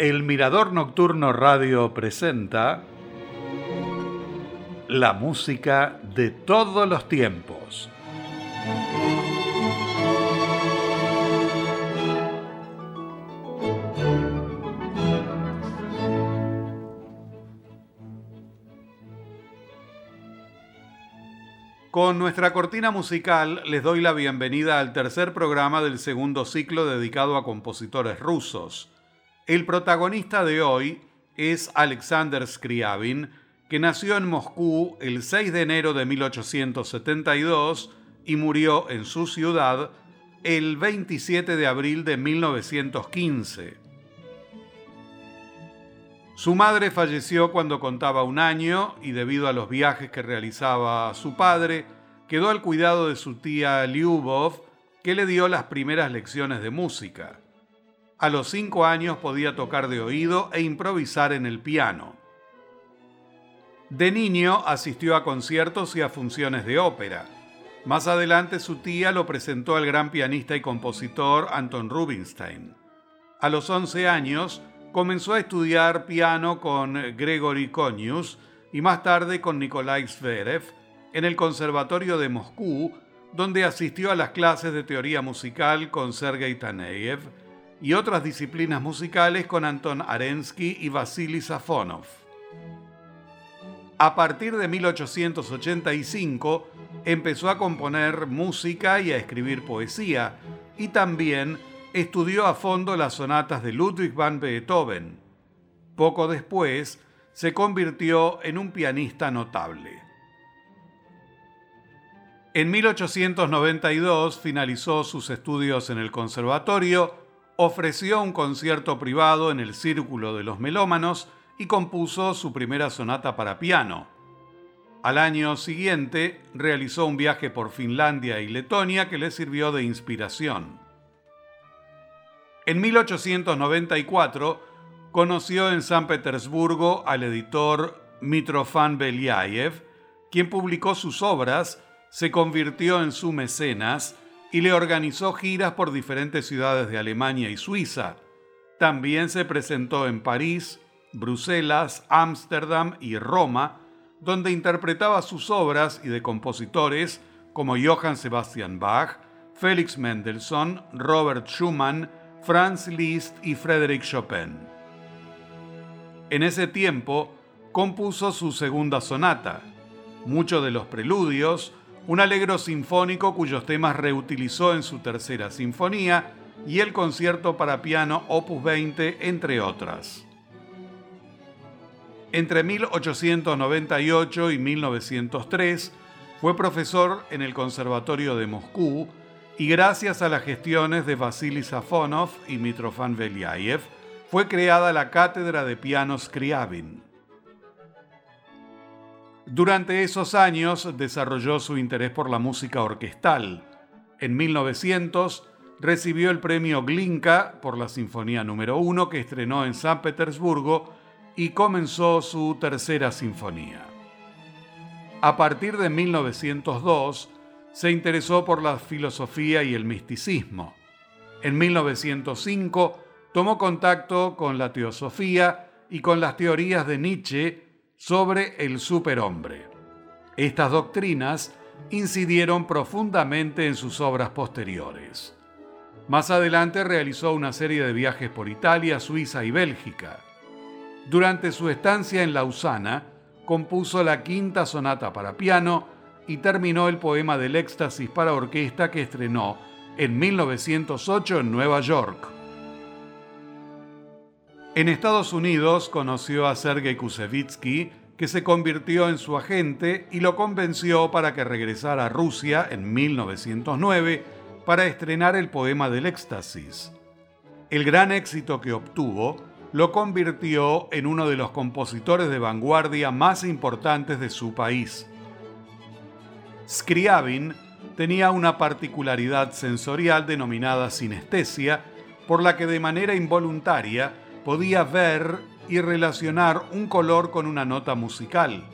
El Mirador Nocturno Radio presenta la música de todos los tiempos. Con nuestra cortina musical les doy la bienvenida al tercer programa del segundo ciclo dedicado a compositores rusos. El protagonista de hoy es Alexander Scriabin, que nació en Moscú el 6 de enero de 1872 y murió en su ciudad el 27 de abril de 1915. Su madre falleció cuando contaba un año y debido a los viajes que realizaba su padre, quedó al cuidado de su tía Lyubov, que le dio las primeras lecciones de música. A los cinco años podía tocar de oído e improvisar en el piano. De niño asistió a conciertos y a funciones de ópera. Más adelante su tía lo presentó al gran pianista y compositor Anton Rubinstein. A los 11 años comenzó a estudiar piano con Gregory Konius y más tarde con Nikolai Zverev en el Conservatorio de Moscú, donde asistió a las clases de teoría musical con Sergei Taneyev y otras disciplinas musicales con Anton Arensky y Vasily Safonov. A partir de 1885 empezó a componer música y a escribir poesía, y también estudió a fondo las sonatas de Ludwig van Beethoven. Poco después se convirtió en un pianista notable. En 1892 finalizó sus estudios en el conservatorio ofreció un concierto privado en el Círculo de los Melómanos y compuso su primera sonata para piano. Al año siguiente realizó un viaje por Finlandia y Letonia que le sirvió de inspiración. En 1894 conoció en San Petersburgo al editor Mitrofan Beliaev, quien publicó sus obras, se convirtió en su mecenas y le organizó giras por diferentes ciudades de Alemania y Suiza. También se presentó en París, Bruselas, Ámsterdam y Roma, donde interpretaba sus obras y de compositores como Johann Sebastian Bach, Felix Mendelssohn, Robert Schumann, Franz Liszt y Frédéric Chopin. En ese tiempo compuso su segunda sonata. Muchos de los preludios un alegro sinfónico cuyos temas reutilizó en su tercera sinfonía y el concierto para piano Opus 20, entre otras. Entre 1898 y 1903 fue profesor en el Conservatorio de Moscú y gracias a las gestiones de Vasily Safonov y Mitrofan Veliaev fue creada la Cátedra de Piano Scriabin. Durante esos años desarrolló su interés por la música orquestal. En 1900 recibió el premio Glinka por la Sinfonía número 1 que estrenó en San Petersburgo y comenzó su tercera sinfonía. A partir de 1902 se interesó por la filosofía y el misticismo. En 1905 tomó contacto con la teosofía y con las teorías de Nietzsche sobre el superhombre. Estas doctrinas incidieron profundamente en sus obras posteriores. Más adelante realizó una serie de viajes por Italia, Suiza y Bélgica. Durante su estancia en Lausana, compuso la quinta sonata para piano y terminó el poema del éxtasis para orquesta que estrenó en 1908 en Nueva York. En Estados Unidos conoció a Sergei Kusevitsky, que se convirtió en su agente y lo convenció para que regresara a Rusia en 1909 para estrenar el poema del éxtasis. El gran éxito que obtuvo lo convirtió en uno de los compositores de vanguardia más importantes de su país. Scriabin tenía una particularidad sensorial denominada sinestesia, por la que de manera involuntaria podía ver y relacionar un color con una nota musical.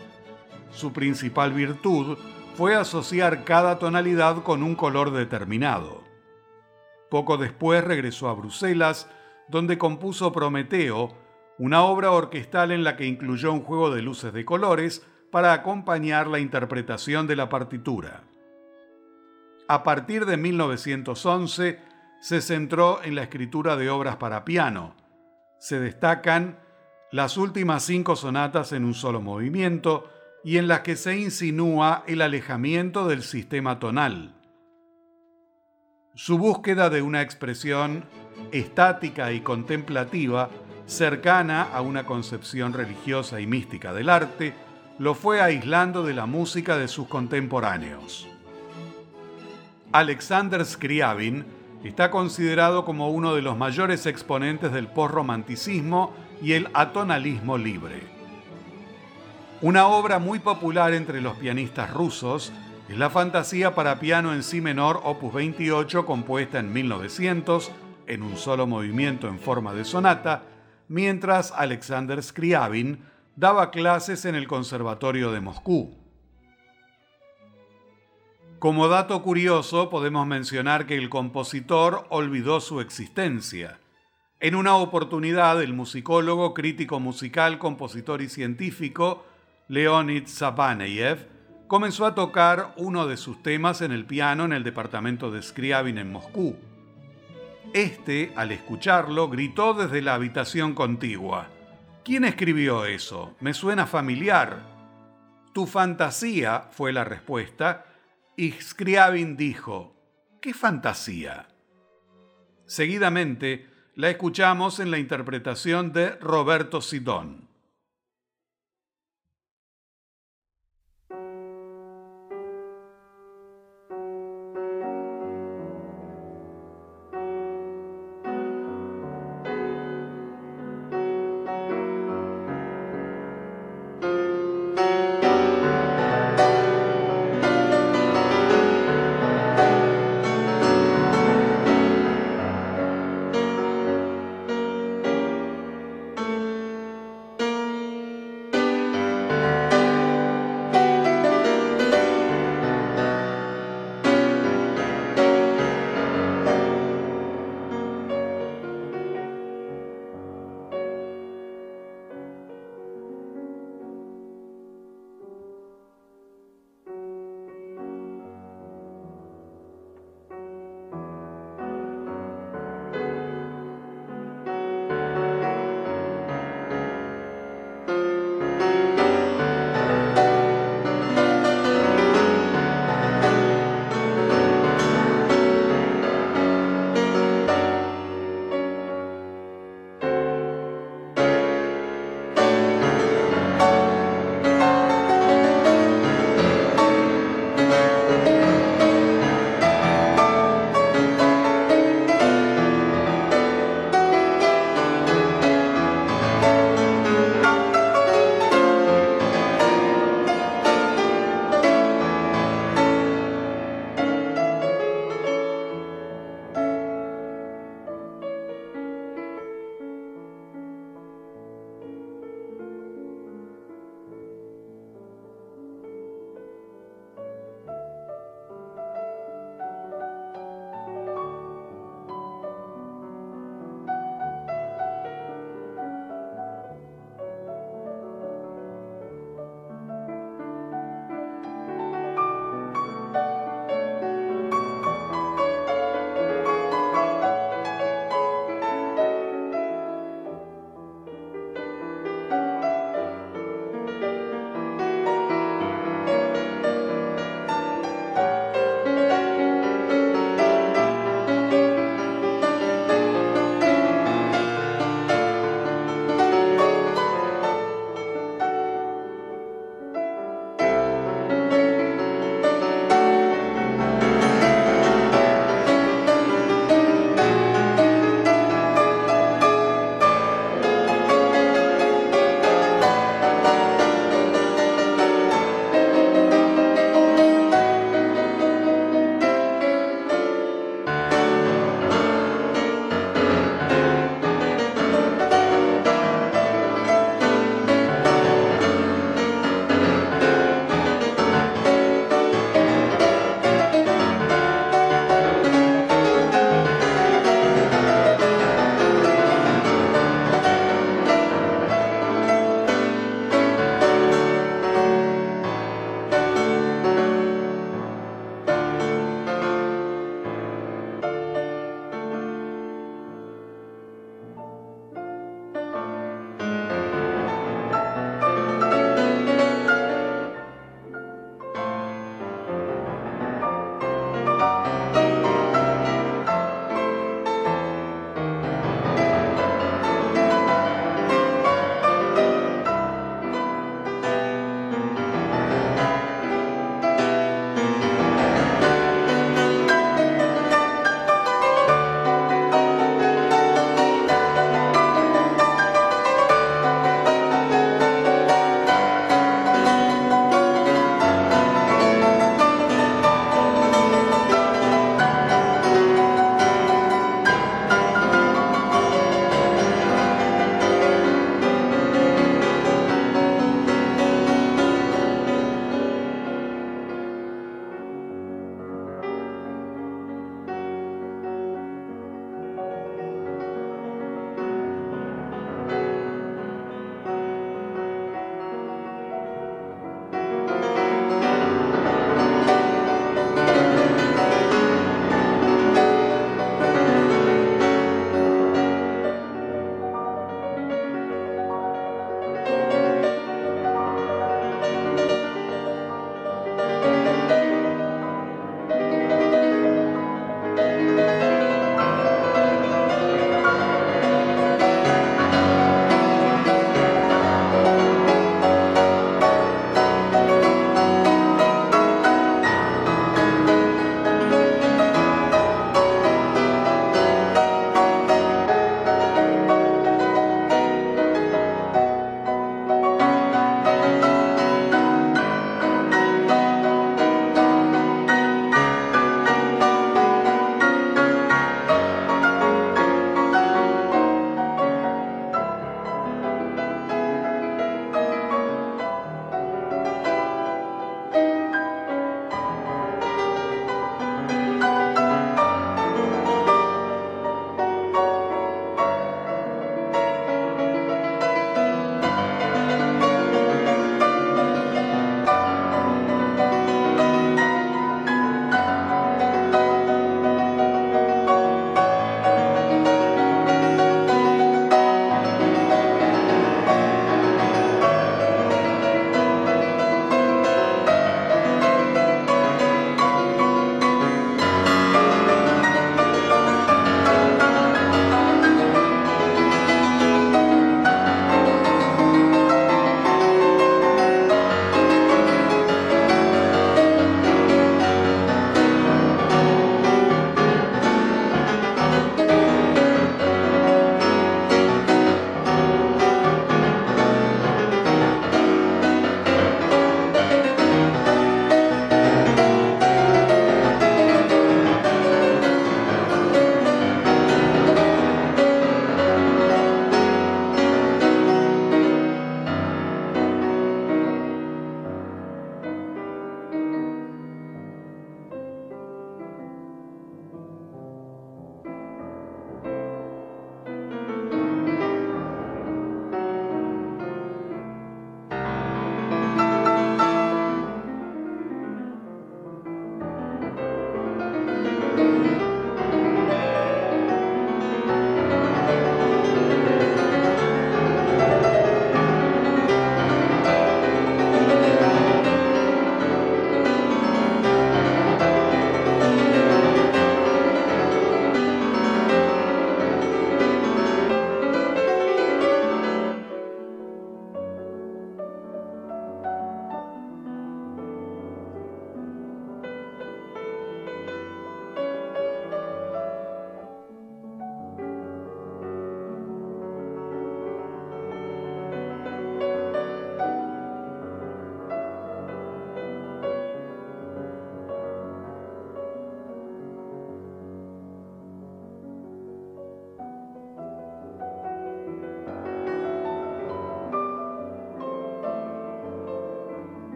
Su principal virtud fue asociar cada tonalidad con un color determinado. Poco después regresó a Bruselas, donde compuso Prometeo, una obra orquestal en la que incluyó un juego de luces de colores para acompañar la interpretación de la partitura. A partir de 1911 se centró en la escritura de obras para piano. Se destacan las últimas cinco sonatas en un solo movimiento y en las que se insinúa el alejamiento del sistema tonal. Su búsqueda de una expresión estática y contemplativa cercana a una concepción religiosa y mística del arte, lo fue aislando de la música de sus contemporáneos. Alexander Scriabin está considerado como uno de los mayores exponentes del posromanticismo y el atonalismo libre. Una obra muy popular entre los pianistas rusos es la Fantasía para piano en Si menor opus 28 compuesta en 1900 en un solo movimiento en forma de sonata, mientras Alexander Scriabin daba clases en el Conservatorio de Moscú. Como dato curioso, podemos mencionar que el compositor olvidó su existencia. En una oportunidad, el musicólogo, crítico musical, compositor y científico Leonid Sabaneyev comenzó a tocar uno de sus temas en el piano en el departamento de Scriabin en Moscú. Este, al escucharlo, gritó desde la habitación contigua. ¿Quién escribió eso? Me suena familiar. Tu fantasía, fue la respuesta, y Scriabin dijo, ¿qué fantasía? Seguidamente, la escuchamos en la interpretación de Roberto Sidón.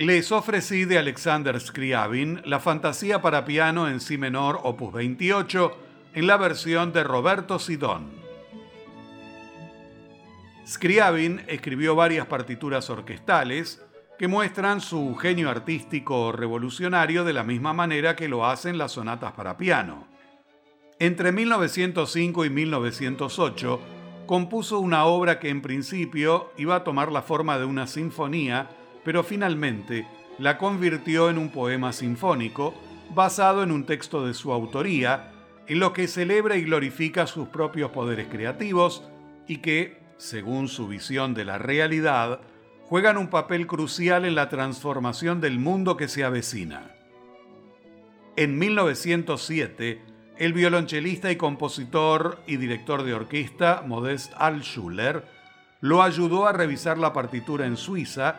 Les ofrecí de Alexander Scriabin la fantasía para piano en si menor opus 28 en la versión de Roberto Sidón. Scriabin escribió varias partituras orquestales que muestran su genio artístico revolucionario de la misma manera que lo hacen las sonatas para piano. Entre 1905 y 1908 compuso una obra que en principio iba a tomar la forma de una sinfonía pero finalmente la convirtió en un poema sinfónico basado en un texto de su autoría, en lo que celebra y glorifica sus propios poderes creativos y que, según su visión de la realidad, juegan un papel crucial en la transformación del mundo que se avecina. En 1907, el violonchelista y compositor y director de orquesta Modest Altschuller lo ayudó a revisar la partitura en Suiza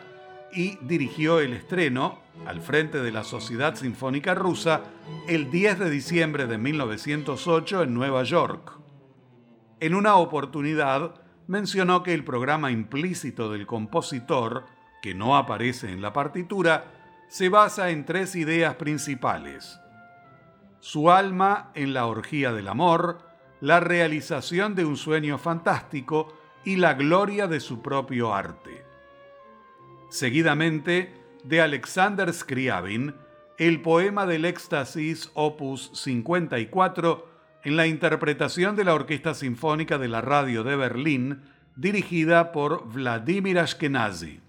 y dirigió el estreno, al frente de la Sociedad Sinfónica Rusa, el 10 de diciembre de 1908 en Nueva York. En una oportunidad mencionó que el programa implícito del compositor, que no aparece en la partitura, se basa en tres ideas principales. Su alma en la orgía del amor, la realización de un sueño fantástico y la gloria de su propio arte seguidamente de Alexander Scriabin, el poema del éxtasis opus 54 en la interpretación de la Orquesta Sinfónica de la Radio de Berlín, dirigida por Vladimir Ashkenazi.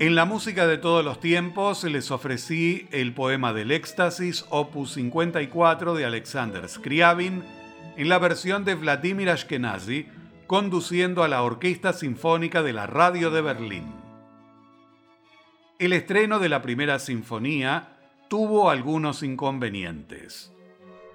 En la música de todos los tiempos les ofrecí el poema del éxtasis, opus 54 de Alexander Scriabin, en la versión de Vladimir Ashkenazi, conduciendo a la Orquesta Sinfónica de la Radio de Berlín. El estreno de la primera sinfonía tuvo algunos inconvenientes.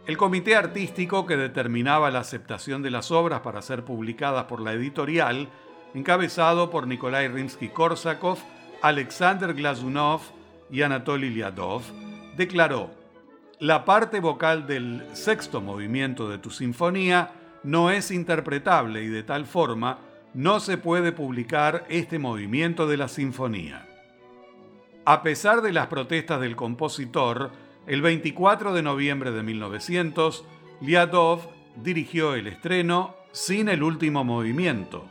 El comité artístico que determinaba la aceptación de las obras para ser publicadas por la editorial, encabezado por Nikolai Rimsky-Korsakov, Alexander Glazunov y Anatoly Lyadov, declaró, la parte vocal del sexto movimiento de tu sinfonía no es interpretable y de tal forma no se puede publicar este movimiento de la sinfonía. A pesar de las protestas del compositor, el 24 de noviembre de 1900, Lyadov dirigió el estreno sin el último movimiento,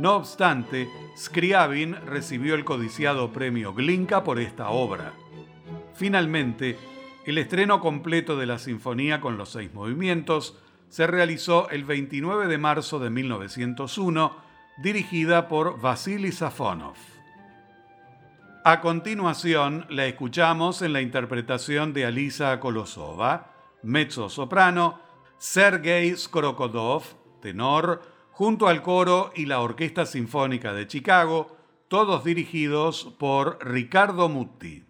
no obstante, Scriabin recibió el codiciado premio Glinka por esta obra. Finalmente, el estreno completo de la sinfonía con los seis movimientos se realizó el 29 de marzo de 1901, dirigida por Vasily Safonov. A continuación, la escuchamos en la interpretación de Alisa Kolosova, mezzo soprano, Sergei Skrokodov, tenor, junto al coro y la Orquesta Sinfónica de Chicago, todos dirigidos por Ricardo Mutti.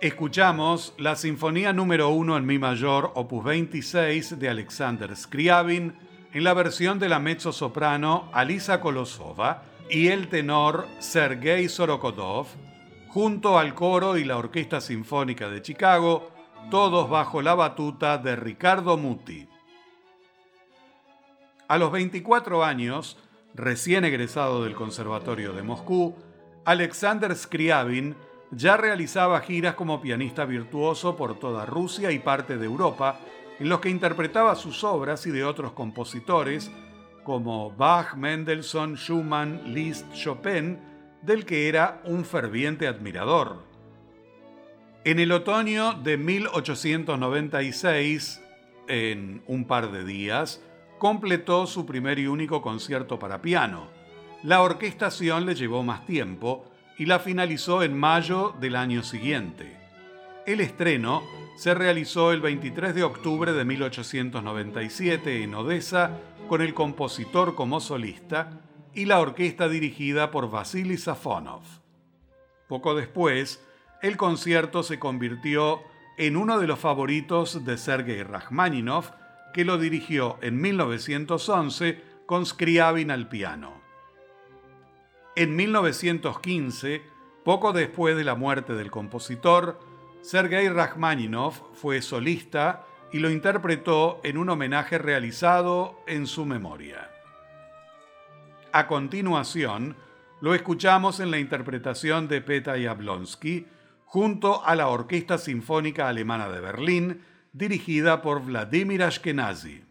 Escuchamos la Sinfonía número 1 en Mi mayor, opus 26 de Alexander Scriabin, en la versión de la mezzo-soprano Alisa Kolosova y el tenor Sergei Sorokodov, junto al coro y la Orquesta Sinfónica de Chicago, todos bajo la batuta de Ricardo Muti. A los 24 años, recién egresado del Conservatorio de Moscú, Alexander Scriabin ya realizaba giras como pianista virtuoso por toda Rusia y parte de Europa, en los que interpretaba sus obras y de otros compositores como Bach, Mendelssohn, Schumann, Liszt, Chopin, del que era un ferviente admirador. En el otoño de 1896, en un par de días, completó su primer y único concierto para piano. La orquestación le llevó más tiempo, y la finalizó en mayo del año siguiente. El estreno se realizó el 23 de octubre de 1897 en Odessa con el compositor como solista y la orquesta dirigida por Vasily Safonov. Poco después, el concierto se convirtió en uno de los favoritos de Sergei Rachmaninoff, que lo dirigió en 1911 con Scriabin al piano. En 1915, poco después de la muerte del compositor, Sergei Rachmaninoff fue solista y lo interpretó en un homenaje realizado en su memoria. A continuación, lo escuchamos en la interpretación de Peta Jablonski junto a la Orquesta Sinfónica Alemana de Berlín, dirigida por Vladimir Ashkenazi.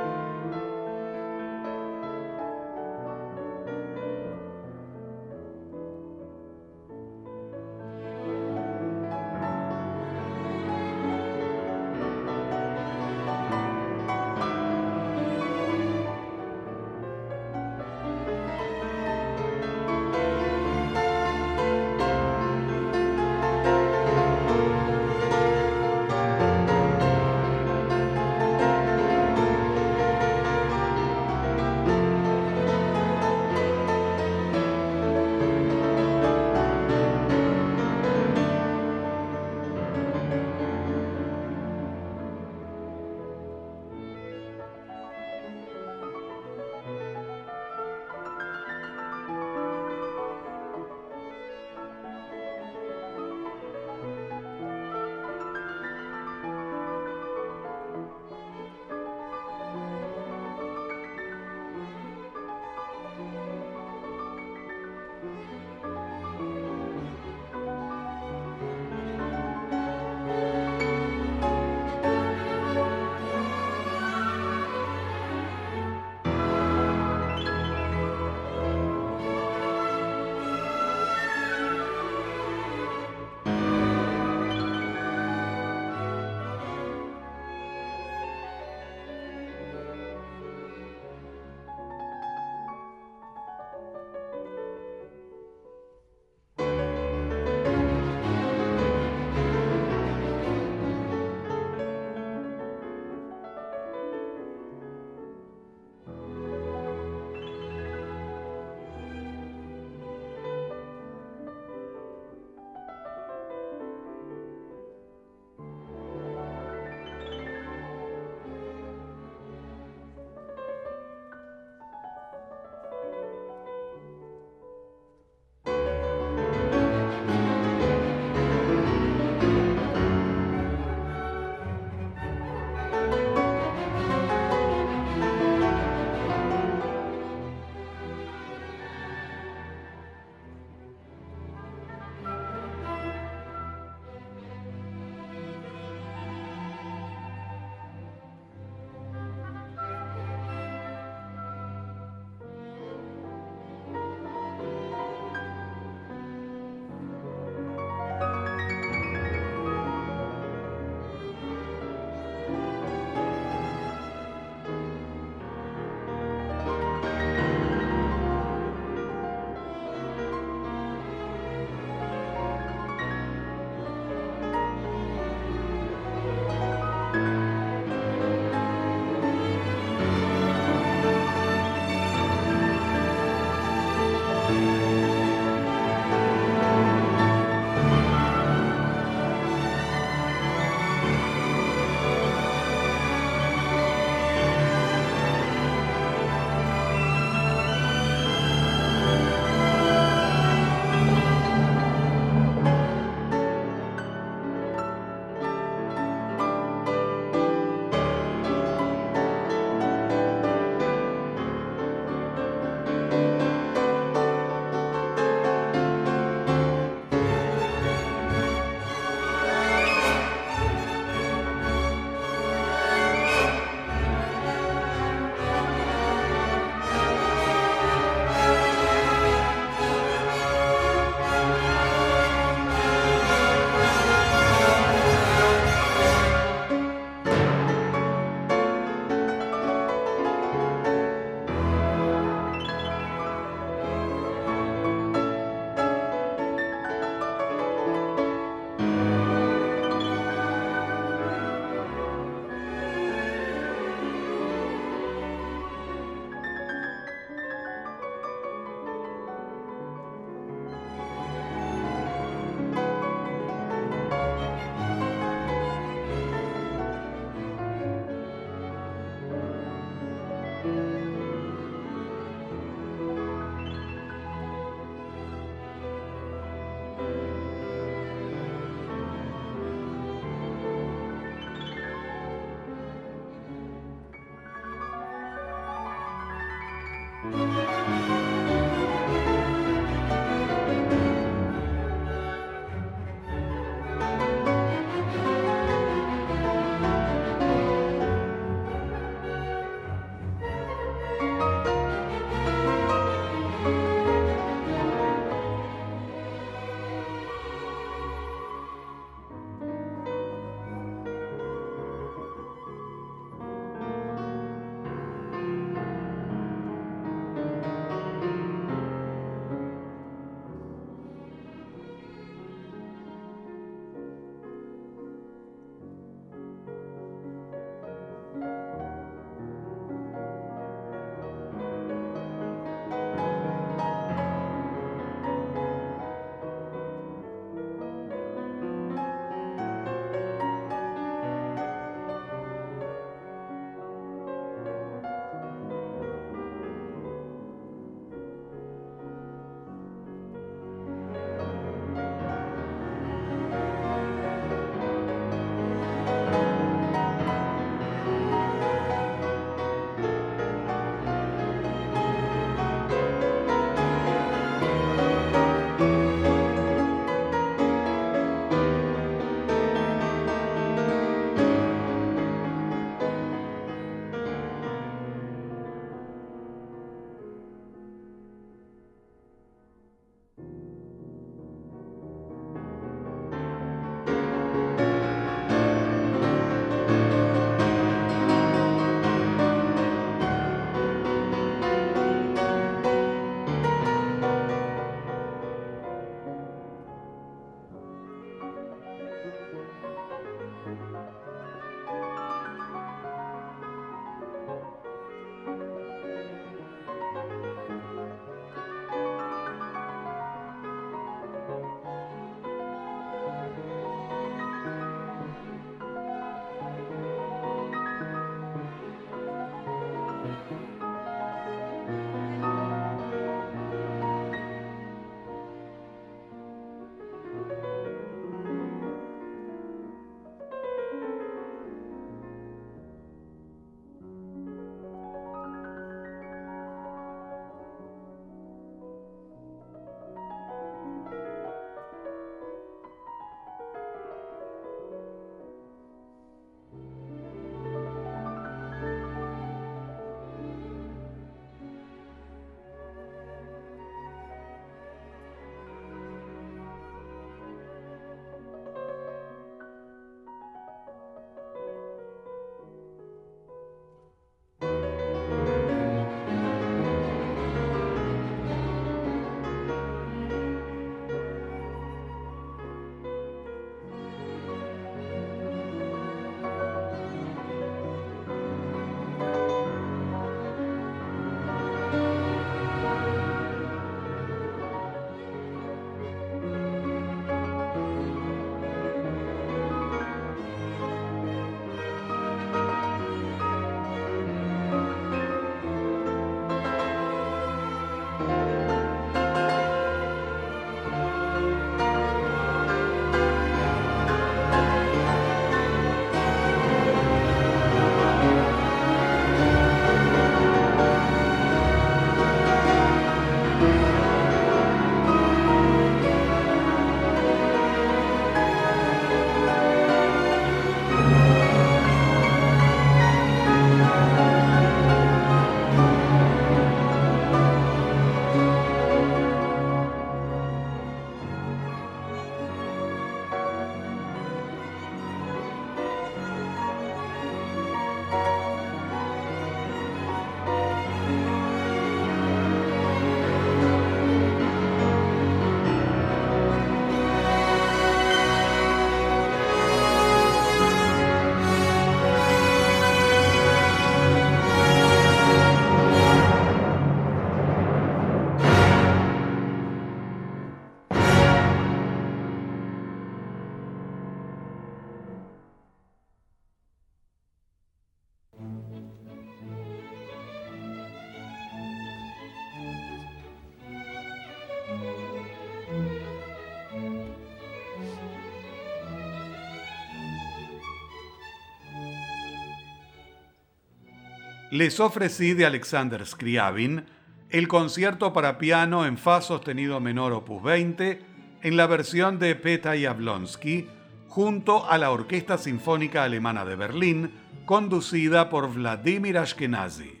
Les ofrecí de Alexander Scriabin el concierto para piano en Fa sostenido menor opus 20 en la versión de Peta Jablonski junto a la Orquesta Sinfónica Alemana de Berlín conducida por Vladimir Ashkenazi.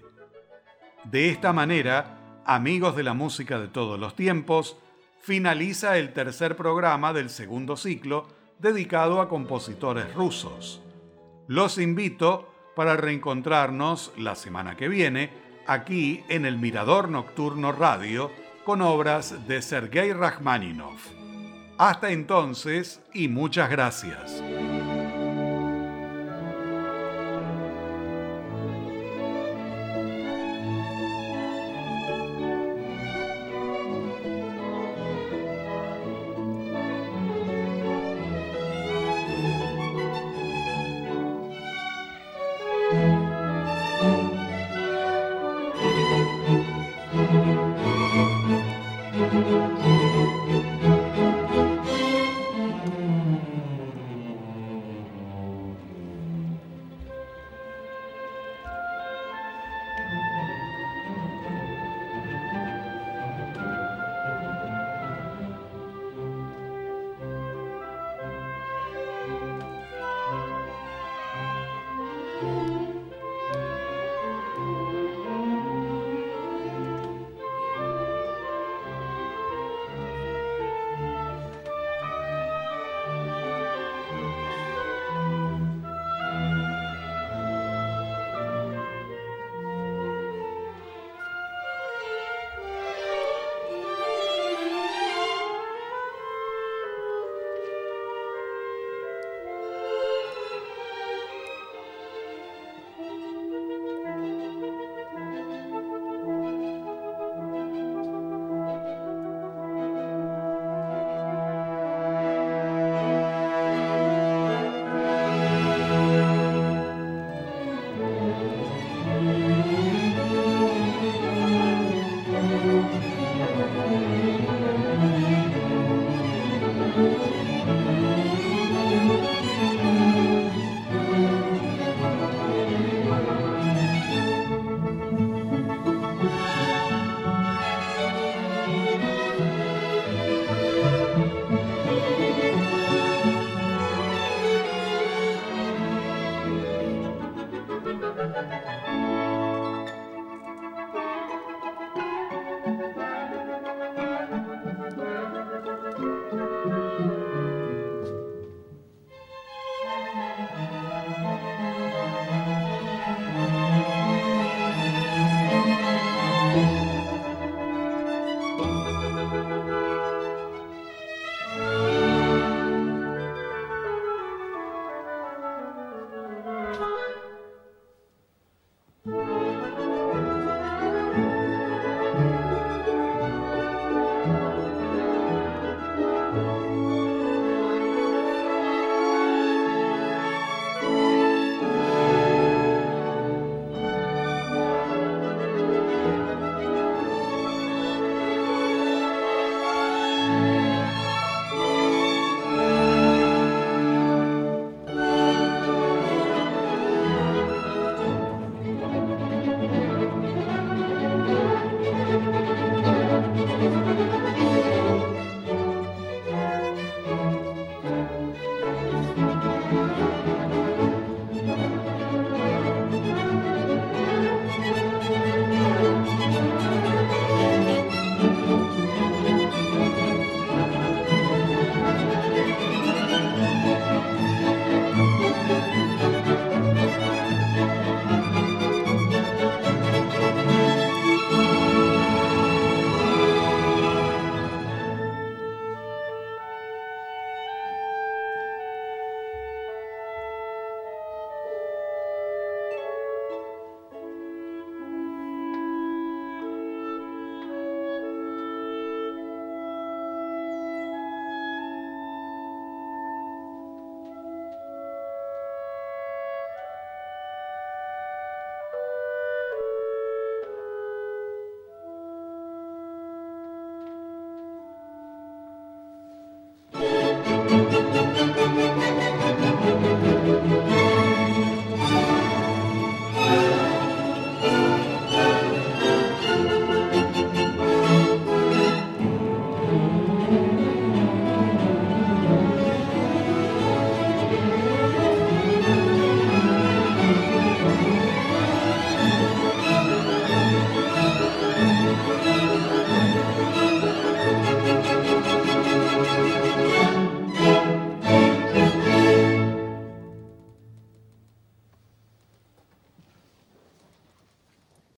De esta manera, amigos de la música de todos los tiempos, finaliza el tercer programa del segundo ciclo dedicado a compositores rusos. Los invito para reencontrarnos la semana que viene aquí en el Mirador Nocturno Radio con obras de Sergei Rachmaninov. Hasta entonces y muchas gracias.